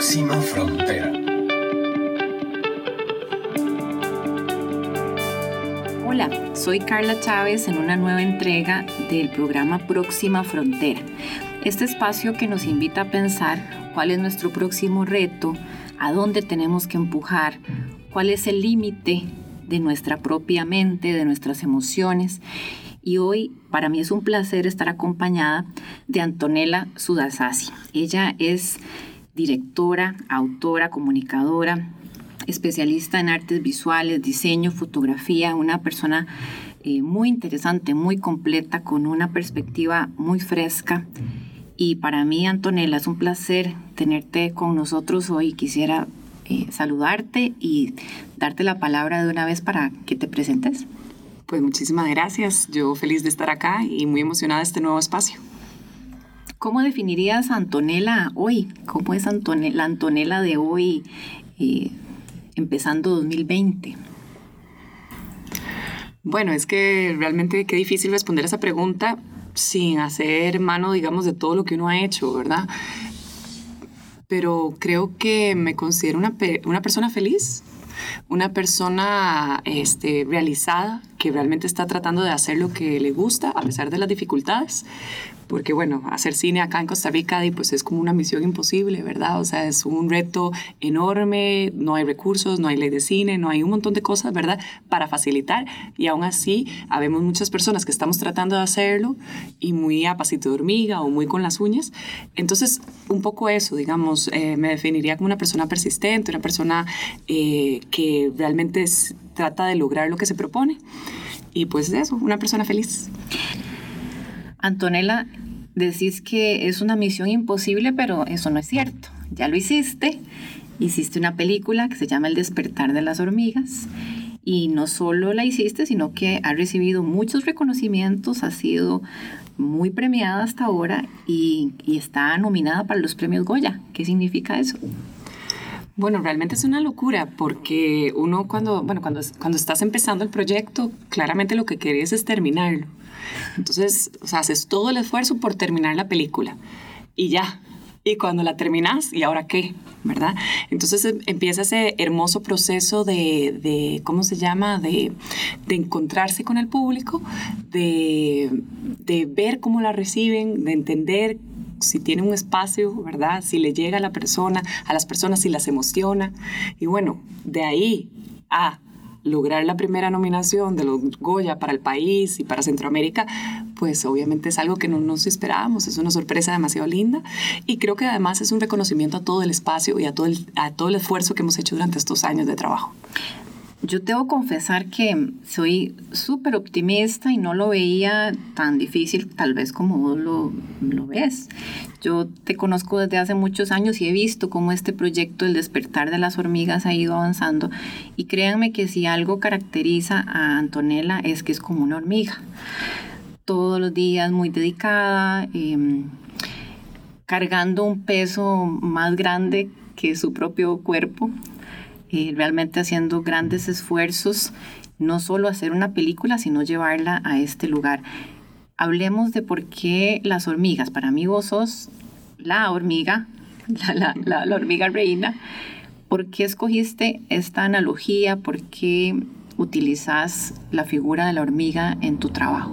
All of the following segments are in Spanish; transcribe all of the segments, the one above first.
Próxima Frontera. Hola, soy Carla Chávez en una nueva entrega del programa Próxima Frontera. Este espacio que nos invita a pensar cuál es nuestro próximo reto, a dónde tenemos que empujar, cuál es el límite de nuestra propia mente, de nuestras emociones y hoy para mí es un placer estar acompañada de Antonella Sudasasi. Ella es directora, autora, comunicadora, especialista en artes visuales, diseño, fotografía, una persona eh, muy interesante, muy completa, con una perspectiva muy fresca. Y para mí, Antonella, es un placer tenerte con nosotros hoy. Quisiera eh, saludarte y darte la palabra de una vez para que te presentes. Pues muchísimas gracias. Yo feliz de estar acá y muy emocionada de este nuevo espacio. ¿Cómo definirías a Antonella hoy? ¿Cómo es Antonella, la Antonella de hoy, eh, empezando 2020? Bueno, es que realmente qué difícil responder esa pregunta sin hacer mano, digamos, de todo lo que uno ha hecho, ¿verdad? Pero creo que me considero una, una persona feliz, una persona este, realizada que realmente está tratando de hacer lo que le gusta a pesar de las dificultades, porque bueno, hacer cine acá en Costa Rica pues es como una misión imposible, ¿verdad? O sea, es un reto enorme, no hay recursos, no hay ley de cine, no hay un montón de cosas, ¿verdad? Para facilitar y aún así habemos muchas personas que estamos tratando de hacerlo y muy a pasito de hormiga o muy con las uñas. Entonces, un poco eso, digamos, eh, me definiría como una persona persistente, una persona eh, que realmente trata de lograr lo que se propone. Y pues eso, una persona feliz. Antonella, decís que es una misión imposible, pero eso no es cierto. Ya lo hiciste. Hiciste una película que se llama El despertar de las hormigas. Y no solo la hiciste, sino que ha recibido muchos reconocimientos, ha sido muy premiada hasta ahora y, y está nominada para los premios Goya. ¿Qué significa eso? Bueno, realmente es una locura porque uno cuando, bueno, cuando, cuando estás empezando el proyecto, claramente lo que querés es terminarlo. Entonces, haces todo el esfuerzo por terminar la película y ya. Y cuando la terminas, ¿y ahora qué? ¿Verdad? Entonces em, empieza ese hermoso proceso de, de ¿cómo se llama? De, de, encontrarse con el público, de, de ver cómo la reciben, de entender si tiene un espacio, ¿verdad? Si le llega a la persona, a las personas, si las emociona. Y bueno, de ahí a lograr la primera nominación de los Goya para el país y para Centroamérica, pues obviamente es algo que no nos esperábamos, es una sorpresa demasiado linda y creo que además es un reconocimiento a todo el espacio y a todo el, a todo el esfuerzo que hemos hecho durante estos años de trabajo. Yo debo confesar que soy súper optimista y no lo veía tan difícil tal vez como vos lo, lo, ves. Yo te conozco desde hace muchos años y he visto cómo este proyecto, el despertar de las hormigas, ha ido avanzando. Y créanme que si algo caracteriza a Antonella es que es como una hormiga. Todos los días muy dedicada, eh, cargando un peso más grande que su propio cuerpo realmente haciendo grandes esfuerzos, no solo hacer una película, sino llevarla a este lugar. Hablemos de por qué las hormigas. Para mí vos sos la hormiga, la, la, la, hormiga reina. ¿Por qué escogiste esta analogía? ¿Por qué utilizas la figura de la hormiga en tu trabajo?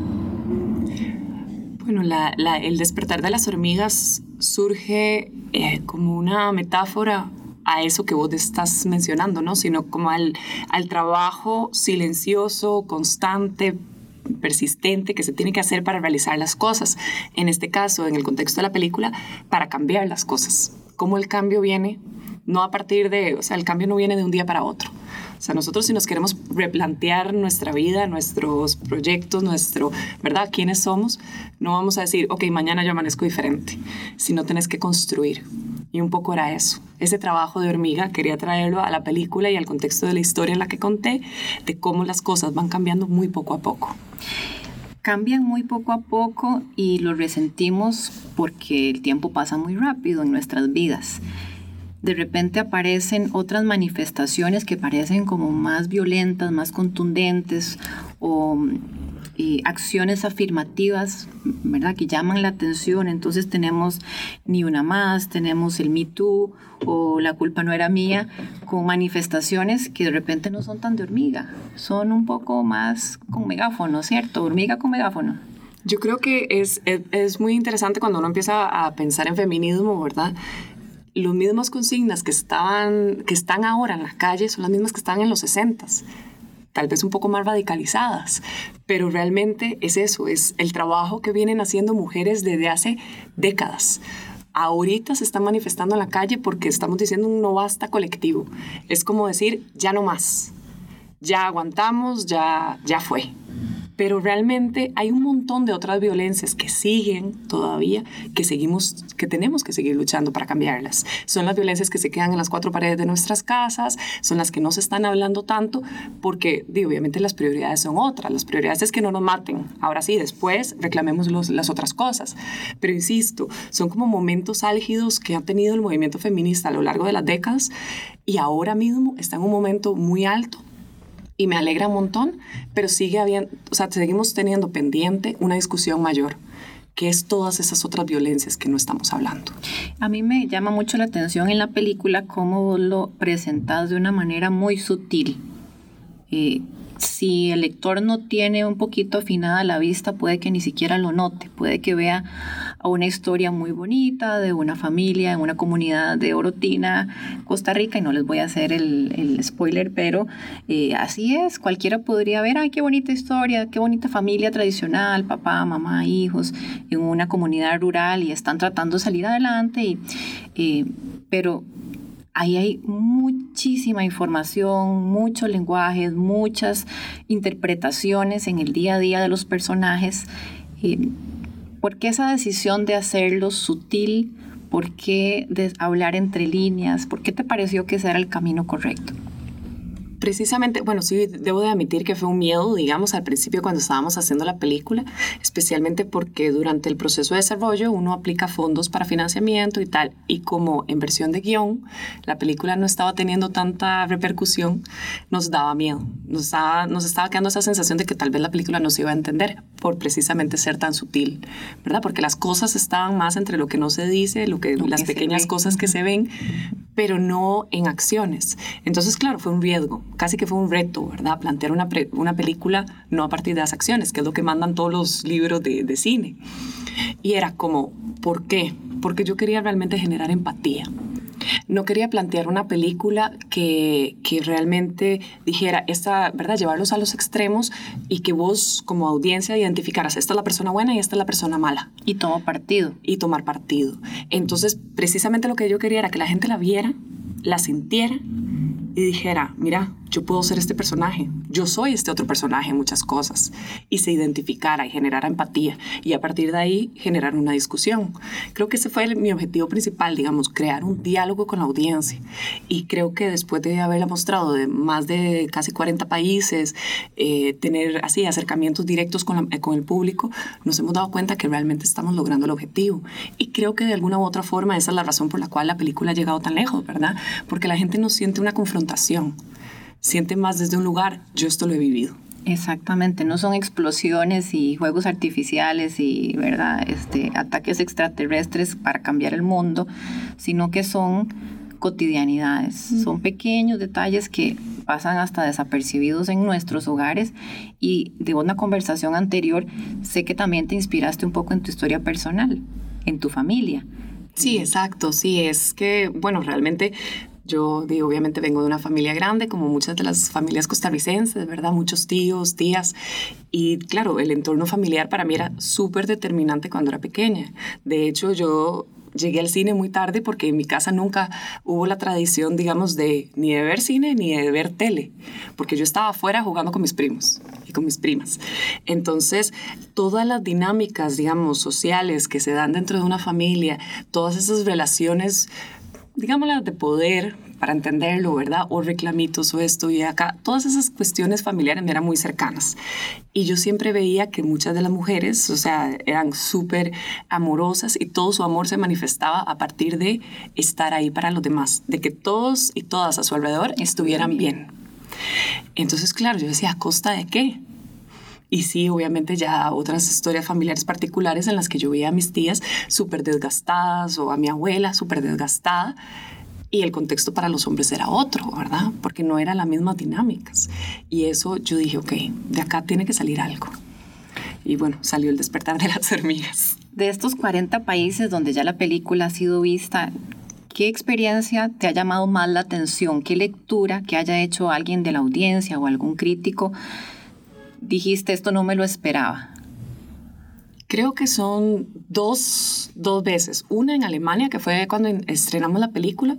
Bueno, la, el despertar de las hormigas surge eh, como una metáfora a eso que vos estás mencionando, ¿no? Sino como al, al trabajo silencioso, constante, persistente que se tiene que hacer para realizar las cosas. En este caso, en el contexto de la película, para cambiar las cosas. Cómo el cambio viene, no a partir de, o sea, el cambio no viene de un día para otro. O sea, nosotros si nos queremos replantear nuestra vida, nuestros proyectos, nuestro, ¿verdad? ¿Quiénes somos? No vamos a decir, ok, mañana yo amanezco diferente, sino tenés que construir. Y un poco era eso. Ese trabajo de hormiga quería traerlo a la película y al contexto de la historia en la que conté, de cómo las cosas van cambiando muy poco a poco. Cambian muy poco a poco y lo resentimos porque el tiempo pasa muy rápido en nuestras vidas. De repente aparecen otras manifestaciones que parecen como más violentas, más contundentes o eh, acciones afirmativas, ¿verdad? Que llaman la atención. Entonces tenemos Ni Una Más, tenemos el Me Too o La culpa no era mía, con manifestaciones que de repente no son tan de hormiga, son un poco más con megáfono, ¿cierto? Hormiga con megáfono. Yo creo que es, es, es muy interesante cuando uno empieza a pensar en feminismo, ¿verdad? Los mismos consignas que, estaban, que están ahora en las calles son las mismas que están en los 60 tal vez un poco más radicalizadas, pero realmente es eso, es el trabajo que vienen haciendo mujeres desde hace décadas. Ahorita se están manifestando en la calle porque estamos diciendo un no basta colectivo. Es como decir, ya no más, ya aguantamos, ya, ya fue pero realmente hay un montón de otras violencias que siguen todavía, que seguimos, que tenemos que seguir luchando para cambiarlas. Son las violencias que se quedan en las cuatro paredes de nuestras casas, son las que no se están hablando tanto, porque digo, obviamente las prioridades son otras. Las prioridades es que no nos maten. Ahora sí, después reclamemos las otras cosas. Pero insisto, son como momentos álgidos que ha tenido el movimiento feminista a lo largo de las décadas y ahora mismo está en un momento muy alto y me alegra un montón, pero sigue habiendo, o sea, seguimos teniendo pendiente una discusión mayor que es todas esas otras violencias que no estamos hablando. A mí me llama mucho la atención en la película cómo lo presentas de una manera muy sutil. Eh, si el lector no tiene un poquito afinada la vista, puede que ni siquiera lo note, puede que vea una historia muy bonita de una familia en una comunidad de Orotina, Costa Rica, y no les voy a hacer el, spoiler, pero eh, así es, cualquiera podría ver, ay, qué bonita historia, qué bonita familia tradicional, papá, mamá, hijos, en una comunidad rural y están tratando de salir adelante, y, eh, pero ahí hay muchísima información, muchos lenguajes, muchas interpretaciones en el día a día de los personajes. Eh, ¿Por qué esa decisión de hacerlo sutil? ¿Por qué de hablar entre líneas? ¿Por qué te pareció que ese era el camino correcto? Precisamente, bueno, sí, debo de admitir que fue un miedo, digamos, al principio cuando estábamos haciendo la película, especialmente porque durante el proceso de desarrollo uno aplica fondos para financiamiento y tal, y como en versión de guion la película no estaba teniendo tanta repercusión, nos daba miedo, nos estaba, nos estaba quedando esa sensación de que tal vez la película no se iba a entender por precisamente ser tan sutil, ¿verdad? Porque las cosas estaban más entre lo que no se dice, lo que, las pequeñas cosas que se ven, pero no en acciones. Entonces, claro, fue un riesgo, casi que fue un reto, ¿verdad? Plantear una, una película no a partir de las acciones, que es lo que mandan todos los libros de, de cine. Y era como, ¿por qué? Porque yo quería realmente generar empatía. No quería plantear una película que, que, realmente dijera, esta, ¿verdad? Llevarlos a los extremos y que vos como audiencia identificaras, esta es la persona buena y esta es la persona mala. Y tomar partido. Y tomar partido. Entonces, precisamente lo que yo quería era que la gente la viera, la sintiera y dijera, mira, yo puedo ser este personaje, yo soy este otro personaje en muchas cosas, y se identificara y generara empatía, y a partir de ahí generar una discusión. Creo que ese fue mi objetivo principal, digamos, crear un diálogo con la audiencia. Y creo que después de haberla mostrado de más de casi 40 países, eh, tener así acercamientos directos con, con el público, nos hemos dado cuenta que realmente estamos logrando el objetivo. Y creo que de alguna u otra forma esa es la razón por la cual la película ha llegado tan lejos, ¿verdad? Porque la gente no siente una confrontación Siente más desde un lugar, yo esto lo he vivido. Exactamente, no son explosiones y juegos artificiales y verdad, este, ataques extraterrestres para cambiar el mundo, sino que son cotidianidades, son pequeños detalles que pasan hasta desapercibidos en nuestros hogares y de una conversación anterior sé que también te inspiraste un poco en tu historia personal, en tu familia. Sí, exacto, sí, es que, bueno, realmente yo obviamente vengo de una familia grande, como muchas de las familias costarricenses, ¿verdad? Muchos tíos, tías. Y claro, el entorno familiar para mí era súper determinante cuando era pequeña. De hecho, yo llegué al cine muy tarde porque en mi casa nunca hubo la tradición, digamos, de ni de ver cine ni de ver tele, porque yo estaba afuera jugando con mis primos y con mis primas. Entonces, todas las dinámicas, digamos, sociales que se dan dentro de una familia, todas esas relaciones digámosla, de poder para entenderlo, ¿verdad? O reclamitos o esto y acá. Todas esas cuestiones familiares me eran muy cercanas. Y yo siempre veía que muchas de las mujeres, o sea, eran súper amorosas y todo su amor se manifestaba a partir de estar ahí para los demás, de que todos y todas a su alrededor estuvieran bien. Entonces, claro, yo decía, ¿a costa de qué? Y sí, obviamente ya otras historias familiares particulares en las que yo veía a mis tías súper desgastadas o a mi abuela súper desgastada y el contexto para los hombres era otro, ¿verdad? Porque no eran las mismas dinámicas. Y eso yo dije, ok, de acá tiene que salir algo. Y bueno, salió el despertar de las hormigas. De estos 40 países donde ya la película ha sido vista, ¿qué experiencia te ha llamado más la atención? ¿Qué lectura que haya hecho alguien de la audiencia o algún crítico dijiste esto no me lo esperaba? Creo que son dos, dos veces. Una en Alemania, que fue cuando estrenamos la película,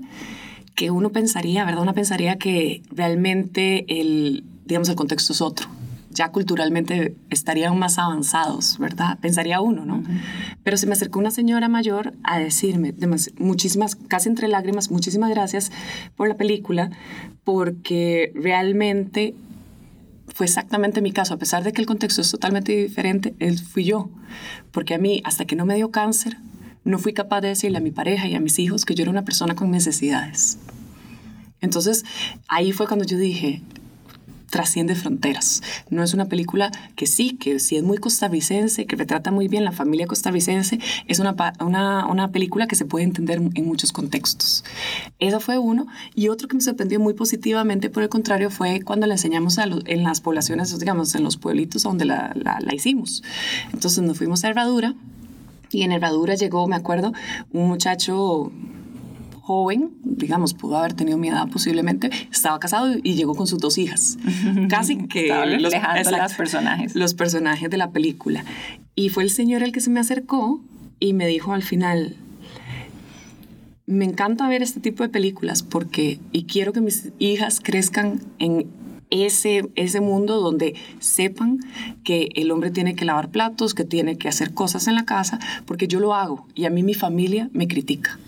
que uno pensaría, ¿verdad? Uno pensaría que realmente el, digamos, el contexto es otro. Ya culturalmente estarían más avanzados, ¿verdad? Pensaría uno, ¿no? Pero se me acercó una señora mayor a decirme, muchísimas, casi entre lágrimas, muchísimas gracias por la película, porque realmente fue exactamente mi caso, a pesar de que el contexto es totalmente diferente, él fui yo, porque a mí, hasta que no me dio cáncer, no fui capaz de decirle a mi pareja y a mis hijos que yo era una persona con necesidades. Entonces, ahí fue cuando yo dije, trasciende fronteras. No es una película que sí, que sí es muy costarricense, que retrata muy bien la familia costarricense, es una, una, una película que se puede entender en muchos contextos. Eso fue uno. Y otro que me sorprendió muy positivamente, por el contrario, fue cuando la enseñamos en las poblaciones, digamos, en los pueblitos donde la, la, hicimos. Entonces nos fuimos a Herradura y en Herradura llegó, me acuerdo, un muchacho joven, digamos, pudo haber tenido mi edad posiblemente, estaba casado y llegó con sus dos hijas. Casi que los, los personajes. Los personajes de la película. Y fue el señor el que se me acercó y me dijo al final, me encanta ver este tipo de películas porque, y quiero que mis hijas crezcan en ese, ese mundo donde sepan que el hombre tiene que lavar platos, que tiene que hacer cosas en la casa, porque yo lo hago y a mí mi familia me critica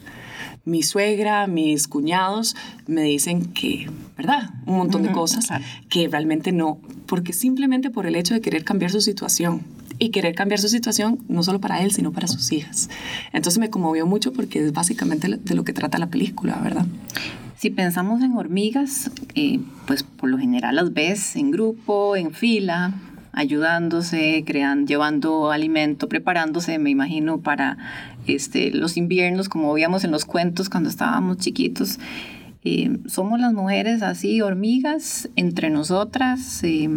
mi suegra, mis cuñados me dicen que, ¿verdad? Un montón de cosas que realmente no, porque simplemente por el hecho de querer cambiar su situación y querer cambiar su situación no solo para él, sino para sus hijas. Entonces me conmovió mucho porque es básicamente de lo que trata la película, ¿verdad? Si pensamos en hormigas, eh, pues por lo general las ves en grupo, en fila, ayudándose, creando, llevando alimento, preparándose, me imagino, para este, los inviernos, como veíamos en los cuentos cuando estábamos chiquitos. Eh, somos las mujeres así, hormigas, entre nosotras. Eh,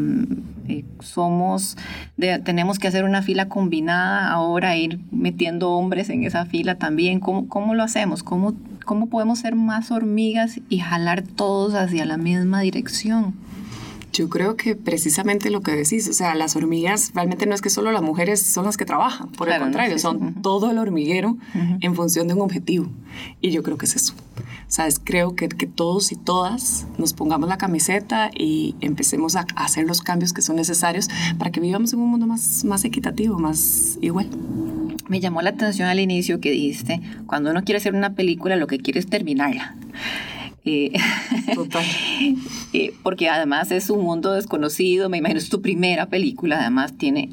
eh, somos, tenemos que hacer una fila combinada ahora, ir metiendo hombres en esa fila también. ¿Cómo, cómo lo hacemos? ¿Cómo, ¿Cómo podemos ser más hormigas y jalar todos hacia la misma dirección? Yo creo que precisamente lo que decís, o sea, las hormigas realmente no es que solo las mujeres son las que trabajan, por el contrario, son todo el hormiguero en función de un objetivo. Y yo creo que es eso. O sea, creo que, que todos y todas nos pongamos la camiseta y empecemos a, hacer los cambios que son necesarios para que vivamos en un mundo más, más equitativo, más igual. Me llamó la atención al inicio que dijiste, cuando uno quiere hacer una película, lo que quiere es terminarla. Eh, Total. Eh, porque además es un mundo desconocido, me imagino es tu primera película, además tiene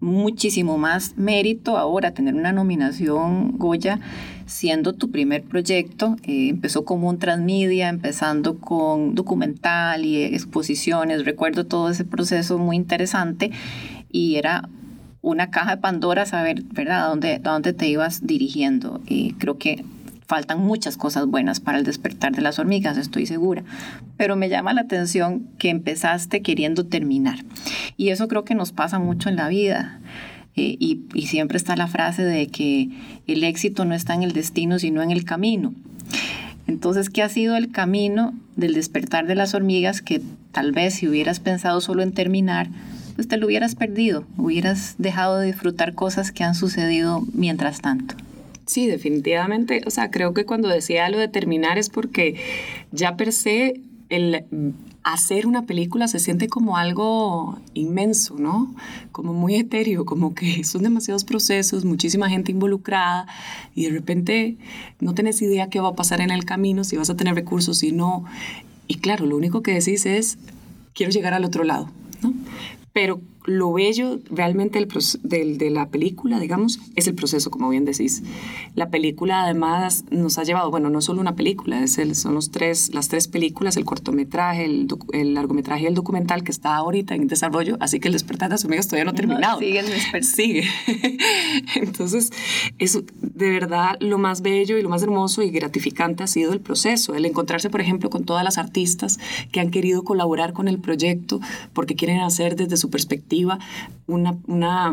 muchísimo más mérito ahora tener una nominación Goya siendo tu primer proyecto. Eh, empezó como un transmedia, empezando con documental y exposiciones. Recuerdo todo ese proceso muy interesante y era una caja de Pandora saber, ¿verdad?, a dónde, a dónde te ibas dirigiendo. Y creo que faltan muchas cosas buenas para el despertar de las hormigas, estoy segura. Pero me llama la atención que empezaste queriendo terminar. Y eso creo que nos pasa mucho en la vida. Eh, y, y siempre está la frase de que el éxito no está en el destino, sino en el camino. Entonces, ¿qué ha sido el camino del despertar de las hormigas que tal vez si hubieras pensado solo en terminar, pues te lo hubieras perdido, hubieras dejado de disfrutar cosas que han sucedido mientras tanto? Sí, definitivamente. O sea, creo que cuando decía lo de terminar es porque ya per se el hacer una película se siente como algo inmenso, ¿no? Como muy etéreo, como que son demasiados procesos, muchísima gente involucrada y de repente no tenés idea qué va a pasar en el camino, si vas a tener recursos, si no. Y claro, lo único que decís es, quiero llegar al otro lado, ¿no? Pero lo bello realmente del, de la película, digamos, es el proceso, como bien decís. La película además nos ha llevado, bueno, no solo una película, es el, son los tres, las tres películas, el cortometraje, el, el, largometraje y el documental que está ahorita en desarrollo, así que el despertar de las hormigas todavía no ha terminado. sigue el despertar. Sigue. Entonces, es de verdad lo más bello y lo más hermoso y gratificante ha sido el proceso, el encontrarse, por ejemplo, con todas las artistas que han querido colaborar con el proyecto porque quieren hacer desde su perspectiva una, una,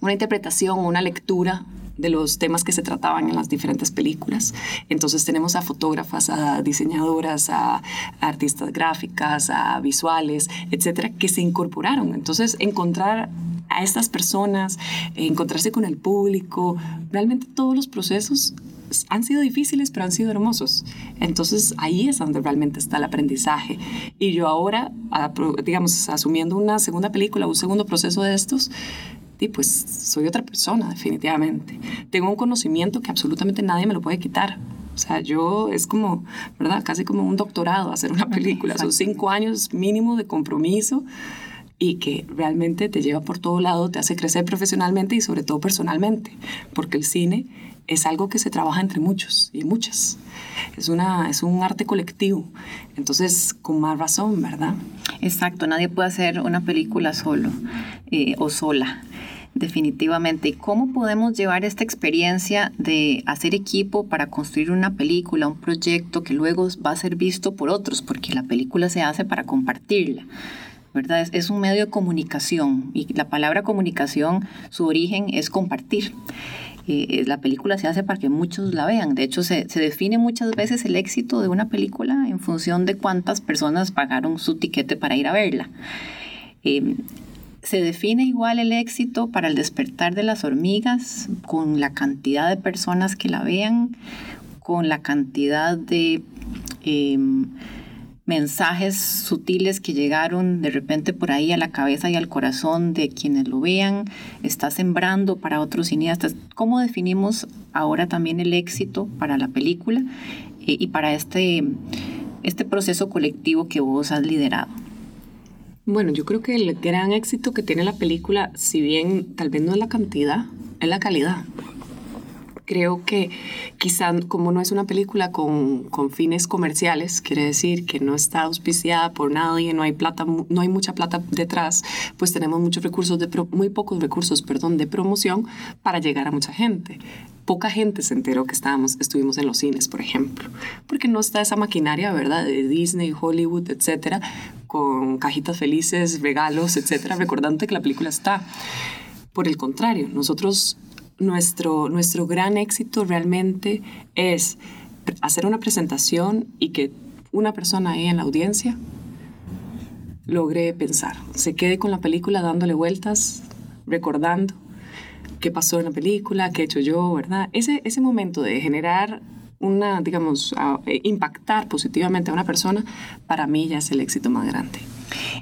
una interpretación, una lectura de los temas que se trataban en las diferentes películas. Entonces tenemos a fotógrafas, a diseñadoras, a, artistas gráficas, a visuales, etcétera, que se incorporaron. Entonces encontrar a estas personas, encontrarse con el público, realmente todos los procesos han sido difíciles, pero han sido hermosos. Entonces ahí es donde realmente está el aprendizaje. Y yo ahora, digamos, asumiendo una segunda película, un segundo proceso de estos, y pues soy otra persona, definitivamente. Tengo un conocimiento que absolutamente nadie me lo puede quitar. O sea, yo es como, ¿verdad? Casi como un doctorado hacer una película. Son cinco años mínimo de compromiso y que realmente te lleva por todo lado, te hace crecer profesionalmente y sobre todo personalmente, porque el cine es algo que se trabaja entre muchos y muchas. Es, una, es un arte colectivo. Entonces, con más razón, ¿verdad? Exacto, nadie puede hacer una película solo eh, o sola definitivamente. ¿Y cómo podemos llevar esta experiencia de hacer equipo para construir una película, un proyecto que luego va a ser visto por otros? Porque la película se hace para compartirla. Es, un medio de comunicación y la palabra comunicación, su origen es compartir. Eh, la película se hace para que muchos la vean. De hecho, se, define muchas veces el éxito de una película en función de cuántas personas pagaron su tiquete para ir a verla. Em, se define igual el éxito para el despertar de las hormigas con la cantidad de personas que la vean, con la cantidad de... Em, mensajes sutiles que llegaron de repente por ahí a la cabeza y al corazón de quienes lo vean, está sembrando para otros cineastas. ¿Cómo definimos ahora también el éxito para la película eh, y para este, este proceso colectivo que vos has liderado? Bueno, yo creo que el gran éxito que tiene la película, si bien tal vez no es la cantidad, es la calidad creo que quizá como no es una película con, fines comerciales, quiere decir que no está auspiciada por nadie, no hay plata, no hay mucha plata detrás, pues tenemos muchos recursos de muy pocos recursos, perdón, de promoción para llegar a mucha gente. Poca gente se enteró que estábamos, estuvimos en los cines, por ejemplo, porque no está esa maquinaria, ¿verdad? De Disney, Hollywood, etcétera, con cajitas felices, regalos, etcétera, recordando que la película está. Por el contrario, nosotros nuestro, nuestro gran éxito realmente es hacer una presentación y que una persona ahí en la audiencia logre pensar, se quede con la película dándole vueltas, recordando qué pasó en la película, qué he hecho yo, ¿verdad? Ese, ese momento de generar una, digamos, eh, impactar positivamente a una persona, para mí ya es el éxito más grande.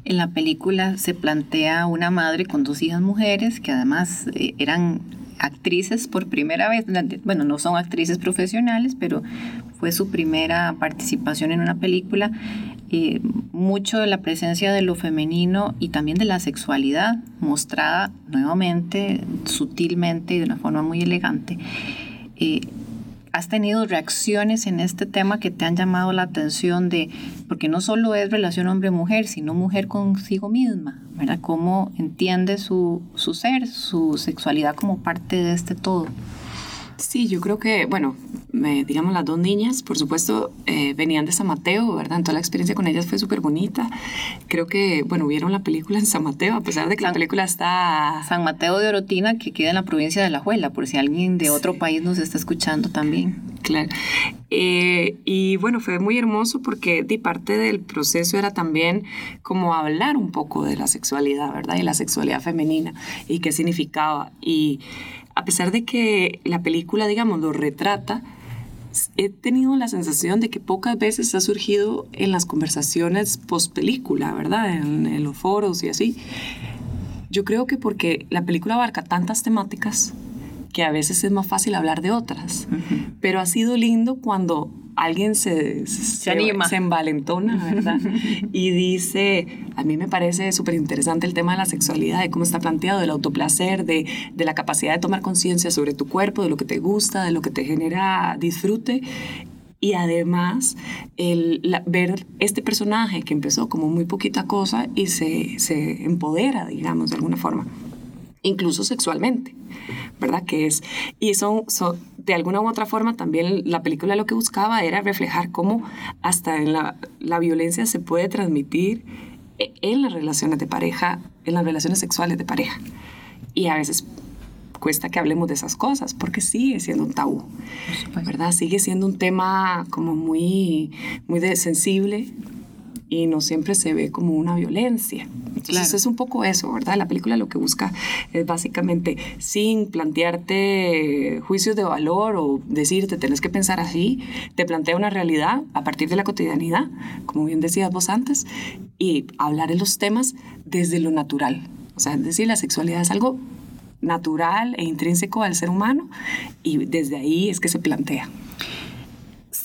En la película se plantea una madre con dos hijas mujeres que además eh, eran actrices por primera vez, bueno, no son actrices profesionales, pero fue su primera participación en una película. Eh, mucho de la presencia de lo femenino y también de la sexualidad mostrada nuevamente, sutilmente y de una forma muy elegante. Eh, ¿Has tenido reacciones en este tema que te han llamado la atención de, porque no solo es relación hombre-mujer, sino mujer consigo misma, ¿verdad? ¿Cómo entiende su, su ser, su sexualidad como parte de este todo? Sí, yo creo que, bueno, me, digamos, las dos niñas, por supuesto, eh, venían de San Mateo, ¿verdad? Toda la experiencia con ellas fue súper bonita. Creo que, bueno, vieron la película en San Mateo, a pesar de que la película está... San Mateo de Orotina, que queda en la provincia de La Juela, por si alguien de otro país nos está escuchando también. Claro. Eh, y bueno, fue muy hermoso porque de parte del proceso era también como hablar un poco de la sexualidad, ¿verdad? Y la sexualidad femenina y qué significaba. Y a pesar de que la película, digamos, lo retrata, he tenido la sensación de que pocas veces ha surgido en las conversaciones post película, ¿verdad? En, los foros y así. Yo creo que porque la película abarca tantas temáticas que a veces es más fácil hablar de otras. Pero ha sido lindo cuando alguien se, se, anima, se envalentona, ¿verdad? y dice, a mí me parece súper interesante el tema de la sexualidad, de cómo está planteado, del autoplacer, de, de la capacidad de tomar conciencia sobre tu cuerpo, de lo que te gusta, de lo que te genera disfrute. Y además, el, ver este personaje que empezó como muy poquita cosa y se, se empodera, digamos, de alguna forma incluso sexualmente, ¿verdad? Que es, y eso, de alguna u otra forma también la película lo que buscaba era reflejar cómo hasta en la, la violencia se puede transmitir e, en las relaciones de pareja, en las relaciones sexuales de pareja. Y a veces cuesta que hablemos de esas cosas porque sigue siendo un tabú, ¿verdad? Sigue siendo un tema como muy, muy sensible y no siempre se ve como una violencia. Entonces es un poco eso, ¿verdad? La película lo que busca es básicamente, sin plantearte juicios de valor o decirte tenés que pensar así, te plantea una realidad a partir de la cotidianidad, como bien decías vos antes, y hablar de los temas desde lo natural. O sea, es decir, la sexualidad es algo natural e intrínseco al ser humano y desde ahí es que se plantea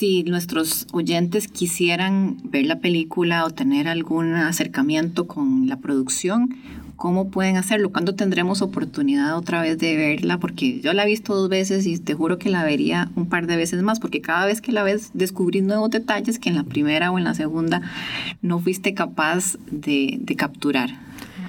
si nuestros oyentes quisieran ver la película o tener algún acercamiento con la producción, ¿cómo pueden hacerlo? ¿Cuándo tendremos oportunidad otra vez de verla? Porque yo la he visto dos veces y te juro que la vería un par de veces más, porque cada vez que la ves descubrís nuevos detalles que en la primera o en la segunda no fuiste capaz de, de capturar.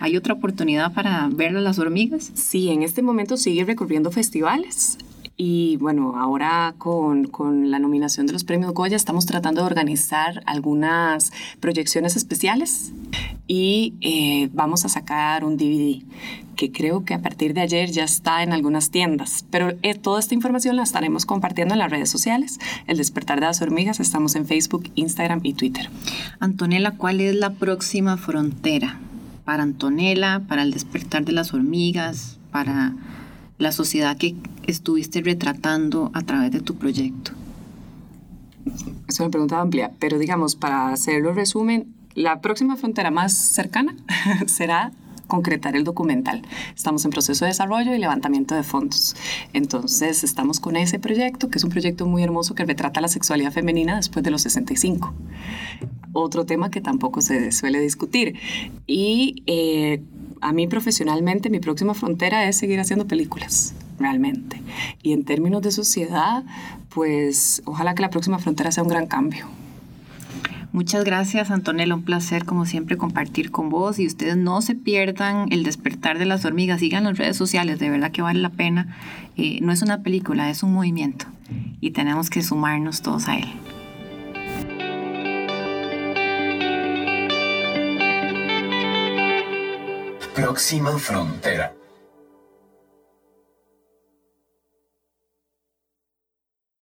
¿Hay otra oportunidad para ver a las hormigas? Sí, en este momento sigue recorriendo festivales. Y bueno, ahora con, con, la nominación de los premios Goya estamos tratando de organizar algunas proyecciones especiales y eh, vamos a sacar un DVD que creo que a partir de ayer ya está en algunas tiendas. Pero eh, toda esta información la estaremos compartiendo en las redes sociales. El despertar de las hormigas, estamos en Facebook, Instagram y Twitter. Antonella, ¿cuál es la próxima frontera para Antonella, para el despertar de las hormigas, para la sociedad que estuviste retratando a través de tu proyecto? Es una pregunta amplia, pero digamos, para hacerlo resumen, la próxima frontera más cercana será concretar el documental. Estamos en proceso de desarrollo y levantamiento de fondos. Entonces, estamos con ese proyecto, que es un proyecto muy hermoso que retrata la sexualidad femenina después de los 65. Otro tema que tampoco se suele discutir. Y eh, a mí profesionalmente mi próxima frontera es seguir haciendo películas, realmente. Y en términos de sociedad, pues ojalá que la próxima frontera sea un gran cambio. Muchas gracias, Antonella. Un placer, como siempre, compartir con vos. Y ustedes no se pierdan el despertar de las hormigas. Sigan las redes sociales, de verdad que vale la pena. Eh, no es una película, es un movimiento. Y tenemos que sumarnos todos a él. Próxima frontera.